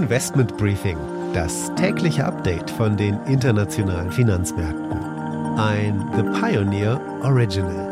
Investment Briefing, das tägliche Update von den internationalen Finanzmärkten. Ein The Pioneer Original.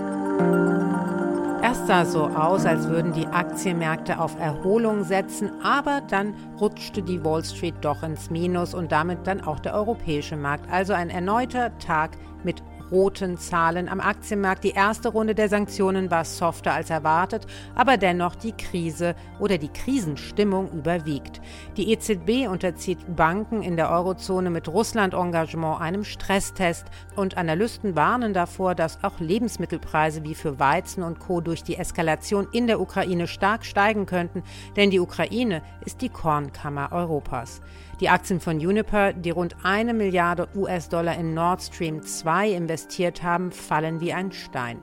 Erst sah so aus, als würden die Aktienmärkte auf Erholung setzen, aber dann rutschte die Wall Street doch ins Minus und damit dann auch der europäische Markt. Also ein erneuter Tag mit roten Zahlen am Aktienmarkt. Die erste Runde der Sanktionen war softer als erwartet, aber dennoch die Krise oder die Krisenstimmung überwiegt. Die EZB unterzieht Banken in der Eurozone mit Russland-Engagement einem Stresstest und Analysten warnen davor, dass auch Lebensmittelpreise wie für Weizen und Co. durch die Eskalation in der Ukraine stark steigen könnten, denn die Ukraine ist die Kornkammer Europas. Die Aktien von Uniper, die rund eine Milliarde US-Dollar in Nord Stream 2 investiert haben, fallen wie ein Stein.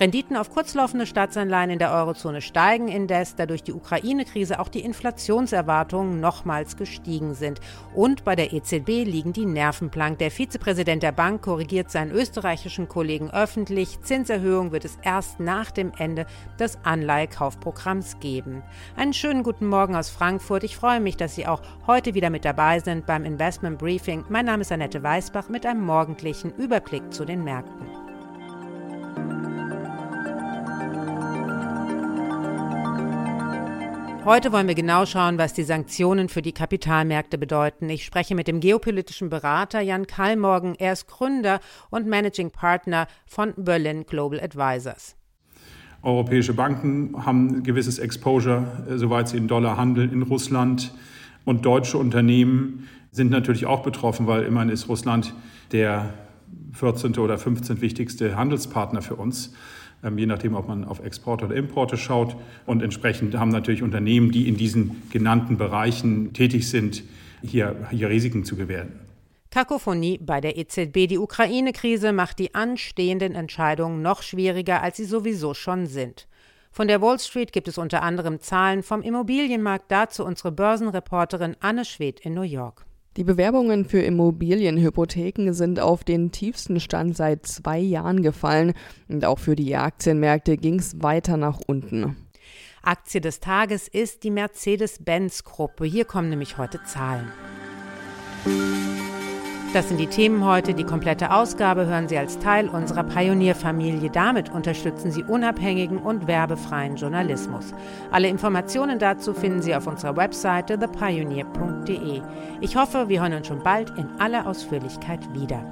Renditen auf kurzlaufende Staatsanleihen in der Eurozone steigen indes, da durch die Ukraine-Krise auch die Inflationserwartungen nochmals gestiegen sind. Und bei der EZB liegen die Nerven blank. Der Vizepräsident der Bank korrigiert seinen österreichischen Kollegen öffentlich. Zinserhöhung wird es erst nach dem Ende des Anleihekaufprogramms geben. Einen schönen guten Morgen aus Frankfurt. Ich freue mich, dass Sie auch heute wieder mit dabei sind beim Investment Briefing. Mein Name ist Annette Weißbach mit einem morgendlichen Überblick zu den Märkten. Heute wollen wir genau schauen, was die Sanktionen für die Kapitalmärkte bedeuten. Ich spreche mit dem geopolitischen Berater Jan Kallmorgen. Er ist Gründer und Managing Partner von Berlin Global Advisors. Europäische Banken haben ein gewisses Exposure, äh, soweit sie in Dollar handeln, in Russland. Und deutsche Unternehmen sind natürlich auch betroffen, weil immerhin ist Russland der 14. oder 15. wichtigste Handelspartner für uns. Ähm, je nachdem, ob man auf Exporte oder Importe schaut. Und entsprechend haben natürlich Unternehmen, die in diesen genannten Bereichen tätig sind, hier, hier Risiken zu gewähren. Kakophonie bei der EZB. Die Ukraine-Krise macht die anstehenden Entscheidungen noch schwieriger, als sie sowieso schon sind. Von der Wall Street gibt es unter anderem Zahlen vom Immobilienmarkt. Dazu unsere Börsenreporterin Anne Schwedt in New York. Die Bewerbungen für Immobilienhypotheken sind auf den tiefsten Stand seit zwei Jahren gefallen und auch für die Aktienmärkte ging es weiter nach unten. Aktie des Tages ist die Mercedes-Benz-Gruppe. Hier kommen nämlich heute Zahlen. Das sind die Themen heute. Die komplette Ausgabe hören Sie als Teil unserer Pionierfamilie. Damit unterstützen Sie unabhängigen und werbefreien Journalismus. Alle Informationen dazu finden Sie auf unserer Webseite thepioneer.de. Ich hoffe, wir hören uns schon bald in aller Ausführlichkeit wieder.